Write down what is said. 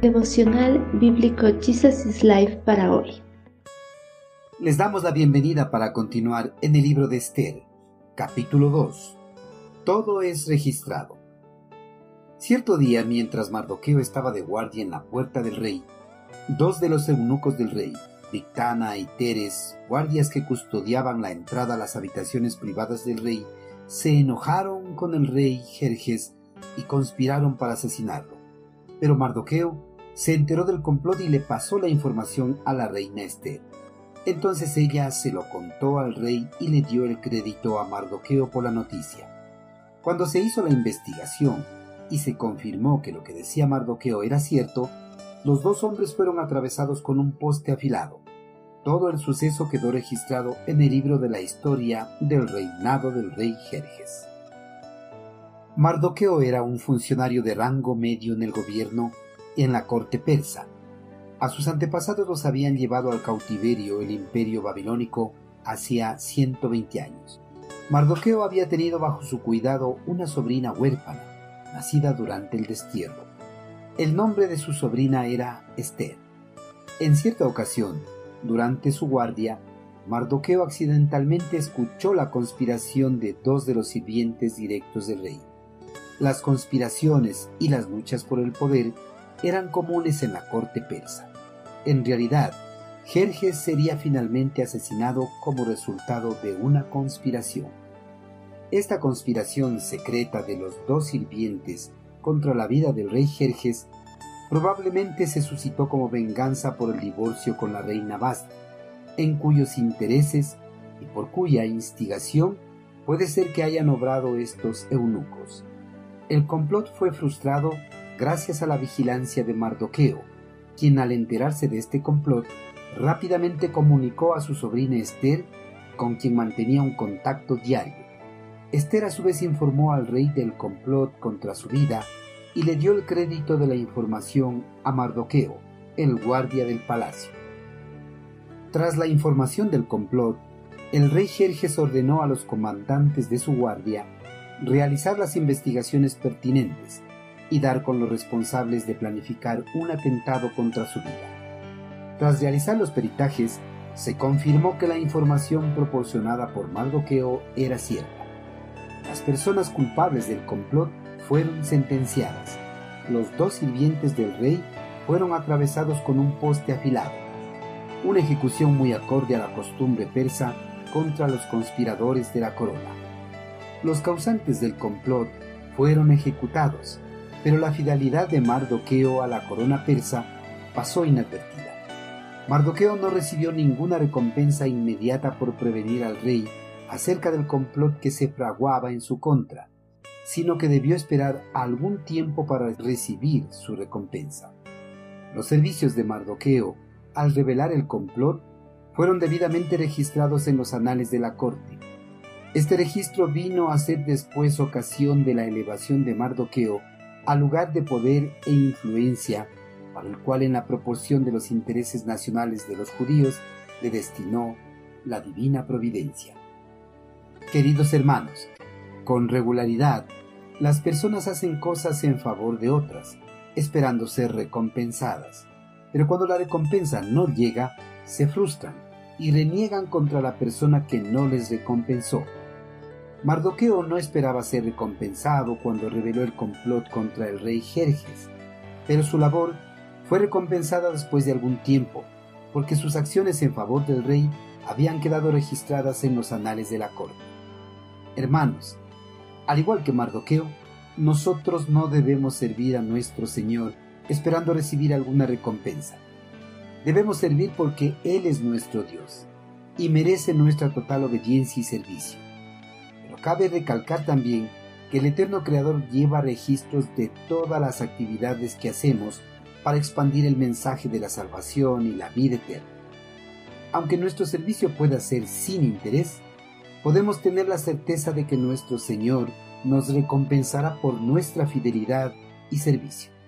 Devocional Bíblico Jesus is Life para hoy. Les damos la bienvenida para continuar en el libro de Esther, capítulo 2. Todo es registrado. Cierto día, mientras Mardoqueo estaba de guardia en la puerta del rey, dos de los eunucos del rey, Victana y Teres, guardias que custodiaban la entrada a las habitaciones privadas del rey, se enojaron con el rey Jerjes y conspiraron para asesinarlo. Pero Mardoqueo se enteró del complot y le pasó la información a la reina Esther. Entonces ella se lo contó al rey y le dio el crédito a Mardoqueo por la noticia. Cuando se hizo la investigación y se confirmó que lo que decía Mardoqueo era cierto, los dos hombres fueron atravesados con un poste afilado. Todo el suceso quedó registrado en el libro de la historia del reinado del rey Jerjes. Mardoqueo era un funcionario de rango medio en el gobierno en la corte persa. A sus antepasados los habían llevado al cautiverio el imperio babilónico hacía 120 años. Mardoqueo había tenido bajo su cuidado una sobrina huérfana, nacida durante el destierro. El nombre de su sobrina era Esther. En cierta ocasión, durante su guardia, Mardoqueo accidentalmente escuchó la conspiración de dos de los sirvientes directos del rey. Las conspiraciones y las luchas por el poder eran comunes en la corte persa. En realidad, Jerjes sería finalmente asesinado como resultado de una conspiración. Esta conspiración secreta de los dos sirvientes contra la vida del rey Jerjes probablemente se suscitó como venganza por el divorcio con la reina Basta, en cuyos intereses y por cuya instigación puede ser que hayan obrado estos eunucos. El complot fue frustrado gracias a la vigilancia de Mardoqueo, quien al enterarse de este complot rápidamente comunicó a su sobrina Esther, con quien mantenía un contacto diario. Esther a su vez informó al rey del complot contra su vida y le dio el crédito de la información a Mardoqueo, el guardia del palacio. Tras la información del complot, el rey Jerjes ordenó a los comandantes de su guardia realizar las investigaciones pertinentes y dar con los responsables de planificar un atentado contra su vida. Tras realizar los peritajes, se confirmó que la información proporcionada por Mardoqueo era cierta. Las personas culpables del complot fueron sentenciadas. Los dos sirvientes del rey fueron atravesados con un poste afilado. Una ejecución muy acorde a la costumbre persa contra los conspiradores de la corona. Los causantes del complot fueron ejecutados pero la fidelidad de Mardoqueo a la corona persa pasó inadvertida. Mardoqueo no recibió ninguna recompensa inmediata por prevenir al rey acerca del complot que se fraguaba en su contra, sino que debió esperar algún tiempo para recibir su recompensa. Los servicios de Mardoqueo, al revelar el complot, fueron debidamente registrados en los anales de la corte. Este registro vino a ser después ocasión de la elevación de Mardoqueo al lugar de poder e influencia para el cual en la proporción de los intereses nacionales de los judíos le destinó la divina providencia. Queridos hermanos, con regularidad, las personas hacen cosas en favor de otras, esperando ser recompensadas, pero cuando la recompensa no llega, se frustran y reniegan contra la persona que no les recompensó. Mardoqueo no esperaba ser recompensado cuando reveló el complot contra el rey Jerjes, pero su labor fue recompensada después de algún tiempo, porque sus acciones en favor del rey habían quedado registradas en los anales de la corte. Hermanos, al igual que Mardoqueo, nosotros no debemos servir a nuestro Señor esperando recibir alguna recompensa. Debemos servir porque Él es nuestro Dios y merece nuestra total obediencia y servicio. Cabe recalcar también que el Eterno Creador lleva registros de todas las actividades que hacemos para expandir el mensaje de la salvación y la vida eterna. Aunque nuestro servicio pueda ser sin interés, podemos tener la certeza de que nuestro Señor nos recompensará por nuestra fidelidad y servicio.